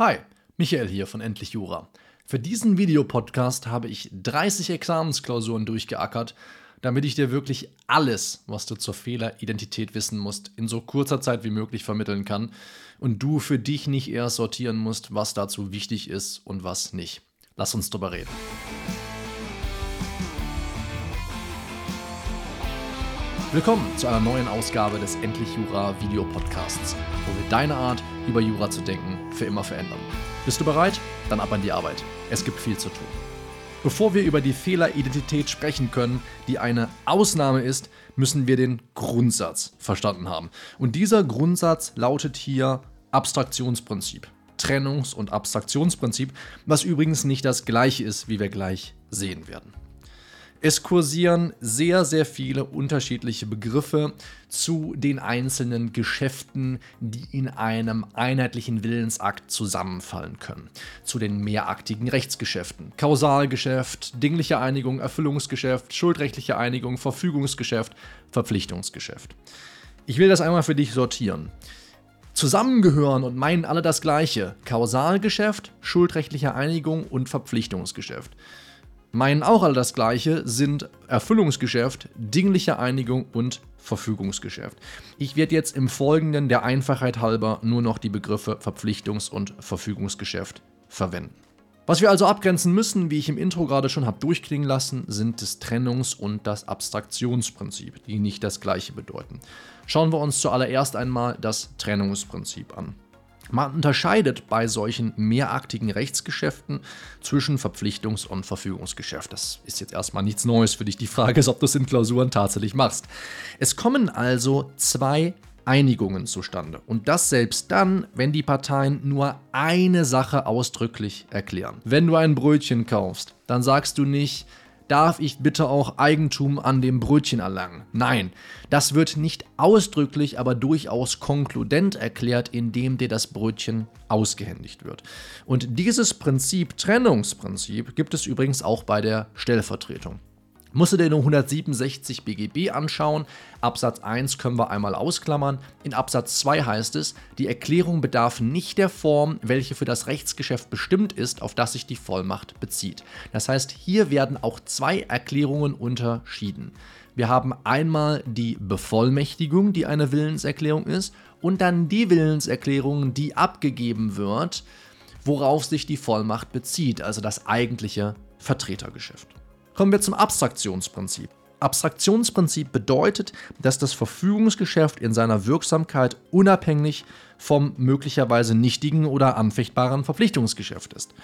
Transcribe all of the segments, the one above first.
Hi, Michael hier von Endlich Jura. Für diesen Videopodcast habe ich 30 Examensklausuren durchgeackert, damit ich dir wirklich alles, was du zur Fehleridentität wissen musst, in so kurzer Zeit wie möglich vermitteln kann und du für dich nicht erst sortieren musst, was dazu wichtig ist und was nicht. Lass uns drüber reden. Willkommen zu einer neuen Ausgabe des Endlich Jura Videopodcasts, wo wir deine Art, über Jura zu denken, für immer verändern. Bist du bereit? Dann ab an die Arbeit. Es gibt viel zu tun. Bevor wir über die Fehleridentität sprechen können, die eine Ausnahme ist, müssen wir den Grundsatz verstanden haben. Und dieser Grundsatz lautet hier Abstraktionsprinzip. Trennungs- und Abstraktionsprinzip, was übrigens nicht das gleiche ist, wie wir gleich sehen werden. Es kursieren sehr, sehr viele unterschiedliche Begriffe zu den einzelnen Geschäften, die in einem einheitlichen Willensakt zusammenfallen können. Zu den mehraktigen Rechtsgeschäften. Kausalgeschäft, dingliche Einigung, Erfüllungsgeschäft, schuldrechtliche Einigung, Verfügungsgeschäft, Verpflichtungsgeschäft. Ich will das einmal für dich sortieren. Zusammengehören und meinen alle das Gleiche. Kausalgeschäft, schuldrechtliche Einigung und Verpflichtungsgeschäft meinen auch alle das Gleiche, sind Erfüllungsgeschäft, dingliche Einigung und Verfügungsgeschäft. Ich werde jetzt im Folgenden der Einfachheit halber nur noch die Begriffe Verpflichtungs- und Verfügungsgeschäft verwenden. Was wir also abgrenzen müssen, wie ich im Intro gerade schon habe durchklingen lassen, sind das Trennungs- und das Abstraktionsprinzip, die nicht das gleiche bedeuten. Schauen wir uns zuallererst einmal das Trennungsprinzip an. Man unterscheidet bei solchen mehraktigen Rechtsgeschäften zwischen Verpflichtungs- und Verfügungsgeschäft. Das ist jetzt erstmal nichts Neues für dich. Die Frage ist, ob du es in Klausuren tatsächlich machst. Es kommen also zwei Einigungen zustande. Und das selbst dann, wenn die Parteien nur eine Sache ausdrücklich erklären. Wenn du ein Brötchen kaufst, dann sagst du nicht, darf ich bitte auch Eigentum an dem Brötchen erlangen. Nein, das wird nicht ausdrücklich, aber durchaus konkludent erklärt, indem dir das Brötchen ausgehändigt wird. Und dieses Prinzip, Trennungsprinzip, gibt es übrigens auch bei der Stellvertretung. Musst du dir nur 167 BGB anschauen. Absatz 1 können wir einmal ausklammern. In Absatz 2 heißt es, die Erklärung bedarf nicht der Form, welche für das Rechtsgeschäft bestimmt ist, auf das sich die Vollmacht bezieht. Das heißt, hier werden auch zwei Erklärungen unterschieden. Wir haben einmal die Bevollmächtigung, die eine Willenserklärung ist, und dann die Willenserklärung, die abgegeben wird, worauf sich die Vollmacht bezieht, also das eigentliche Vertretergeschäft. Kommen wir zum Abstraktionsprinzip. Abstraktionsprinzip bedeutet, dass das Verfügungsgeschäft in seiner Wirksamkeit unabhängig vom möglicherweise nichtigen oder anfechtbaren Verpflichtungsgeschäft ist.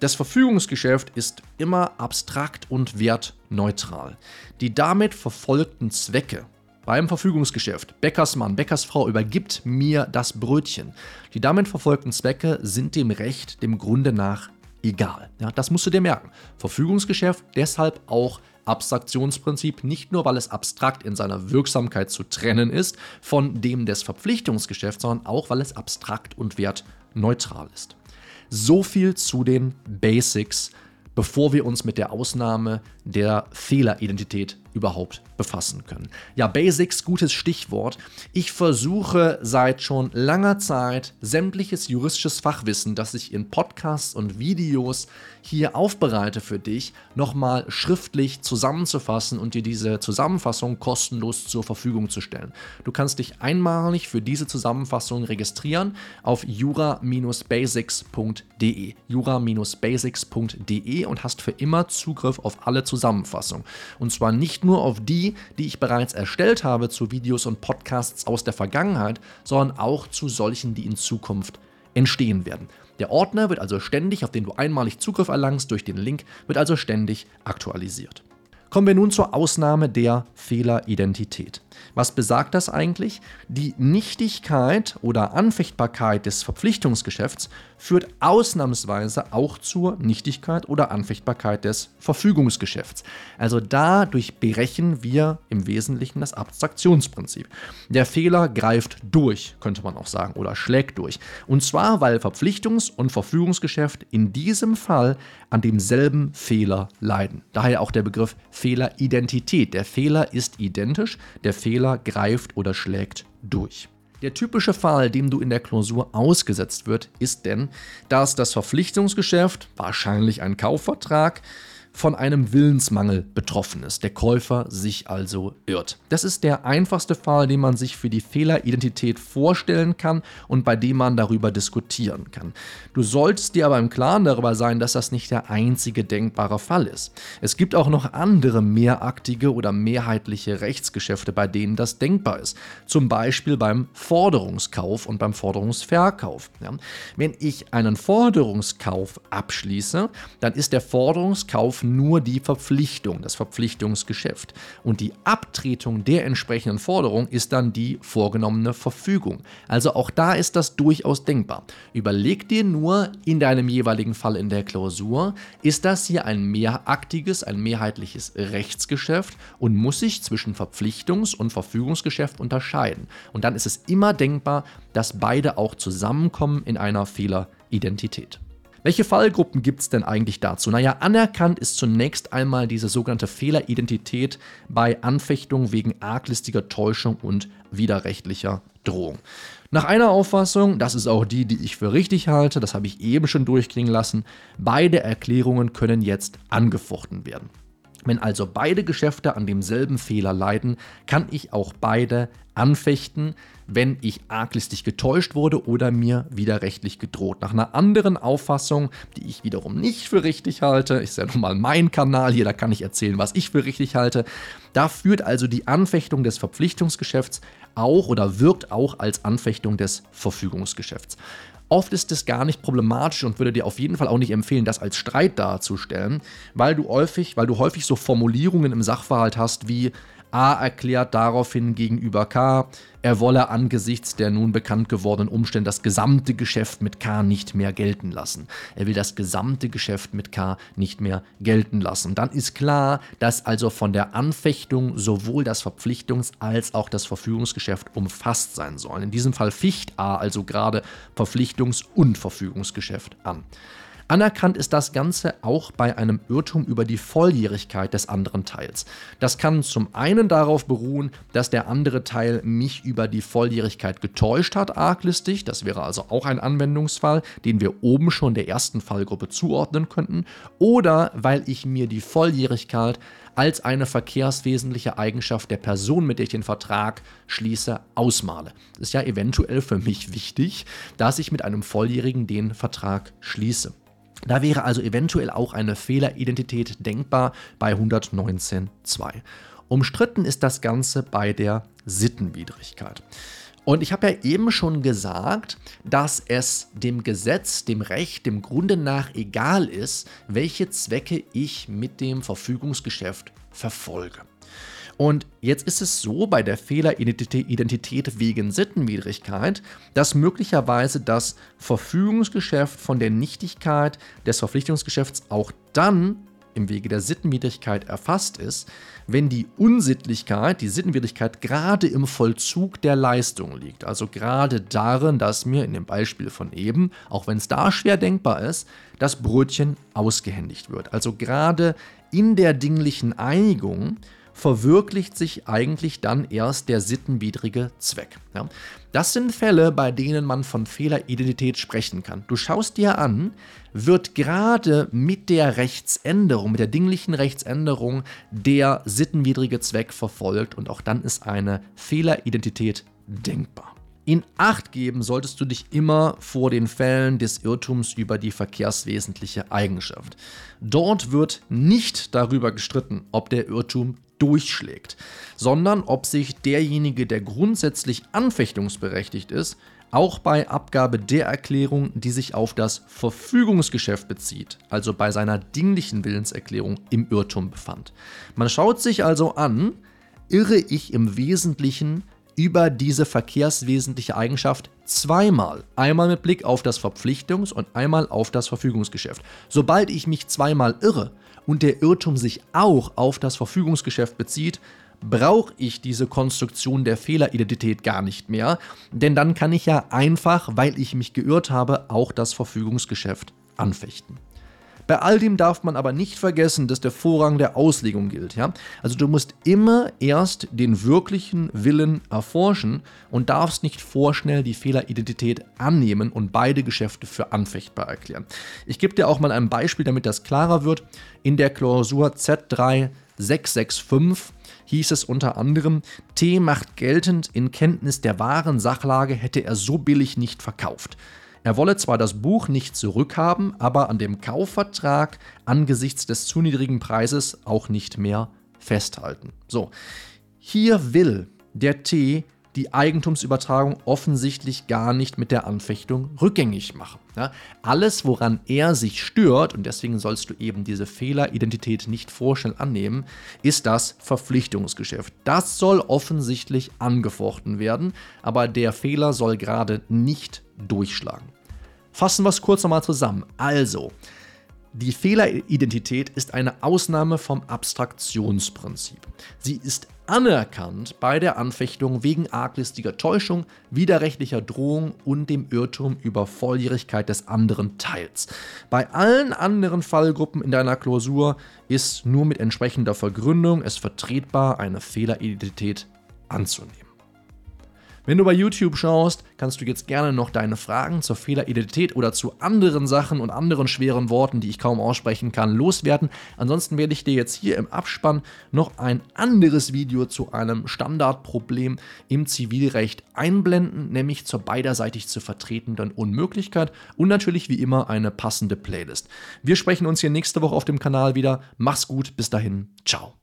Das Verfügungsgeschäft ist immer abstrakt und wertneutral. Die damit verfolgten Zwecke beim Verfügungsgeschäft, Bäckersmann, Bäckersfrau übergibt mir das Brötchen. Die damit verfolgten Zwecke sind dem Recht dem Grunde nach egal. Ja, das musst du dir merken. Verfügungsgeschäft deshalb auch Abstraktionsprinzip, nicht nur weil es abstrakt in seiner Wirksamkeit zu trennen ist von dem des Verpflichtungsgeschäfts, sondern auch weil es abstrakt und wertneutral ist. So viel zu den Basics, bevor wir uns mit der Ausnahme der Fehleridentität überhaupt befassen können. Ja, Basics, gutes Stichwort. Ich versuche seit schon langer Zeit sämtliches juristisches Fachwissen, das ich in Podcasts und Videos hier aufbereite für dich, nochmal schriftlich zusammenzufassen und dir diese Zusammenfassung kostenlos zur Verfügung zu stellen. Du kannst dich einmalig für diese Zusammenfassung registrieren auf jura-basics.de. jura-basics.de und hast für immer Zugriff auf alle Zusammenfassungen. Und zwar nicht nur auf die, die ich bereits erstellt habe zu Videos und Podcasts aus der Vergangenheit, sondern auch zu solchen, die in Zukunft entstehen werden. Der Ordner wird also ständig, auf den du einmalig Zugriff erlangst durch den Link, wird also ständig aktualisiert. Kommen wir nun zur Ausnahme der Fehleridentität. Was besagt das eigentlich? Die Nichtigkeit oder Anfechtbarkeit des Verpflichtungsgeschäfts führt ausnahmsweise auch zur Nichtigkeit oder Anfechtbarkeit des Verfügungsgeschäfts. Also dadurch brechen wir im Wesentlichen das Abstraktionsprinzip. Der Fehler greift durch, könnte man auch sagen, oder schlägt durch. Und zwar, weil Verpflichtungs- und Verfügungsgeschäft in diesem Fall an demselben Fehler leiden. Daher auch der Begriff Fehleridentität. Der Fehler ist identisch, der Fehler greift oder schlägt durch. Der typische Fall, dem du in der Klausur ausgesetzt wird, ist denn, dass das Verpflichtungsgeschäft, wahrscheinlich ein Kaufvertrag, von einem Willensmangel betroffen ist, der Käufer sich also irrt. Das ist der einfachste Fall, den man sich für die Fehleridentität vorstellen kann und bei dem man darüber diskutieren kann. Du solltest dir aber im Klaren darüber sein, dass das nicht der einzige denkbare Fall ist. Es gibt auch noch andere mehraktige oder mehrheitliche Rechtsgeschäfte, bei denen das denkbar ist. Zum Beispiel beim Forderungskauf und beim Forderungsverkauf. Ja. Wenn ich einen Forderungskauf abschließe, dann ist der Forderungskauf nur die Verpflichtung, das Verpflichtungsgeschäft. Und die Abtretung der entsprechenden Forderung ist dann die vorgenommene Verfügung. Also auch da ist das durchaus denkbar. Überleg dir nur in deinem jeweiligen Fall in der Klausur, ist das hier ein mehraktiges, ein mehrheitliches Rechtsgeschäft und muss sich zwischen Verpflichtungs- und Verfügungsgeschäft unterscheiden. Und dann ist es immer denkbar, dass beide auch zusammenkommen in einer Fehleridentität. Welche Fallgruppen gibt es denn eigentlich dazu? Naja, anerkannt ist zunächst einmal diese sogenannte Fehleridentität bei Anfechtung wegen arglistiger Täuschung und widerrechtlicher Drohung. Nach einer Auffassung, das ist auch die, die ich für richtig halte, das habe ich eben schon durchklingen lassen, beide Erklärungen können jetzt angefochten werden. Wenn also beide Geschäfte an demselben Fehler leiden, kann ich auch beide anfechten, wenn ich arglistig getäuscht wurde oder mir widerrechtlich gedroht. Nach einer anderen Auffassung, die ich wiederum nicht für richtig halte, ist ja nun mal mein Kanal hier, da kann ich erzählen, was ich für richtig halte, da führt also die Anfechtung des Verpflichtungsgeschäfts auch oder wirkt auch als Anfechtung des Verfügungsgeschäfts. Oft ist es gar nicht problematisch und würde dir auf jeden Fall auch nicht empfehlen, das als Streit darzustellen, weil du häufig, weil du häufig so Formulierungen im Sachverhalt hast wie A erklärt daraufhin gegenüber K, er wolle angesichts der nun bekannt gewordenen Umstände das gesamte Geschäft mit K nicht mehr gelten lassen. Er will das gesamte Geschäft mit K nicht mehr gelten lassen. Dann ist klar, dass also von der Anfechtung sowohl das Verpflichtungs- als auch das Verfügungsgeschäft umfasst sein sollen. In diesem Fall ficht A also gerade Verpflichtungs- und Verfügungsgeschäft an. Anerkannt ist das Ganze auch bei einem Irrtum über die Volljährigkeit des anderen Teils. Das kann zum einen darauf beruhen, dass der andere Teil mich über die Volljährigkeit getäuscht hat, arglistig. Das wäre also auch ein Anwendungsfall, den wir oben schon der ersten Fallgruppe zuordnen könnten. Oder weil ich mir die Volljährigkeit als eine verkehrswesentliche Eigenschaft der Person, mit der ich den Vertrag schließe, ausmale. Ist ja eventuell für mich wichtig, dass ich mit einem Volljährigen den Vertrag schließe. Da wäre also eventuell auch eine Fehleridentität denkbar bei 119.2. Umstritten ist das Ganze bei der Sittenwidrigkeit. Und ich habe ja eben schon gesagt, dass es dem Gesetz, dem Recht, dem Grunde nach egal ist, welche Zwecke ich mit dem Verfügungsgeschäft verfolge. Und jetzt ist es so bei der Fehleridentität wegen Sittenwidrigkeit, dass möglicherweise das Verfügungsgeschäft von der Nichtigkeit des Verpflichtungsgeschäfts auch dann im Wege der Sittenwidrigkeit erfasst ist, wenn die Unsittlichkeit, die Sittenwidrigkeit gerade im Vollzug der Leistung liegt. Also gerade darin, dass mir in dem Beispiel von eben, auch wenn es da schwer denkbar ist, das Brötchen ausgehändigt wird. Also gerade in der dinglichen Einigung verwirklicht sich eigentlich dann erst der sittenwidrige Zweck. Ja. Das sind Fälle, bei denen man von Fehleridentität sprechen kann. Du schaust dir an, wird gerade mit der Rechtsänderung, mit der dinglichen Rechtsänderung der sittenwidrige Zweck verfolgt und auch dann ist eine Fehleridentität denkbar. In Acht geben solltest du dich immer vor den Fällen des Irrtums über die verkehrswesentliche Eigenschaft. Dort wird nicht darüber gestritten, ob der Irrtum durchschlägt, sondern ob sich derjenige, der grundsätzlich anfechtungsberechtigt ist, auch bei Abgabe der Erklärung, die sich auf das Verfügungsgeschäft bezieht, also bei seiner dinglichen Willenserklärung im Irrtum befand. Man schaut sich also an, irre ich im Wesentlichen über diese verkehrswesentliche Eigenschaft zweimal. Einmal mit Blick auf das Verpflichtungs- und einmal auf das Verfügungsgeschäft. Sobald ich mich zweimal irre, und der Irrtum sich auch auf das Verfügungsgeschäft bezieht, brauche ich diese Konstruktion der Fehleridentität gar nicht mehr, denn dann kann ich ja einfach, weil ich mich geirrt habe, auch das Verfügungsgeschäft anfechten. Bei all dem darf man aber nicht vergessen, dass der Vorrang der Auslegung gilt. Ja? Also du musst immer erst den wirklichen Willen erforschen und darfst nicht vorschnell die Fehleridentität annehmen und beide Geschäfte für anfechtbar erklären. Ich gebe dir auch mal ein Beispiel, damit das klarer wird. In der Klausur Z3 665 hieß es unter anderem, T macht geltend, in Kenntnis der wahren Sachlage hätte er so billig nicht verkauft. Er wolle zwar das Buch nicht zurückhaben, aber an dem Kaufvertrag angesichts des zu niedrigen Preises auch nicht mehr festhalten. So, hier will der T die Eigentumsübertragung offensichtlich gar nicht mit der Anfechtung rückgängig machen. Ja, alles, woran er sich stört, und deswegen sollst du eben diese Fehleridentität nicht vorschnell annehmen, ist das Verpflichtungsgeschäft. Das soll offensichtlich angefochten werden, aber der Fehler soll gerade nicht durchschlagen. Fassen wir es kurz nochmal zusammen. Also, die Fehleridentität ist eine Ausnahme vom Abstraktionsprinzip. Sie ist anerkannt bei der Anfechtung wegen arglistiger Täuschung, widerrechtlicher Drohung und dem Irrtum über Volljährigkeit des anderen Teils. Bei allen anderen Fallgruppen in deiner Klausur ist nur mit entsprechender Vergründung es vertretbar, eine Fehleridentität anzunehmen. Wenn du bei YouTube schaust, kannst du jetzt gerne noch deine Fragen zur Fehleridentität oder zu anderen Sachen und anderen schweren Worten, die ich kaum aussprechen kann, loswerden. Ansonsten werde ich dir jetzt hier im Abspann noch ein anderes Video zu einem Standardproblem im Zivilrecht einblenden, nämlich zur beiderseitig zu vertretenden Unmöglichkeit und natürlich wie immer eine passende Playlist. Wir sprechen uns hier nächste Woche auf dem Kanal wieder. Mach's gut, bis dahin, ciao.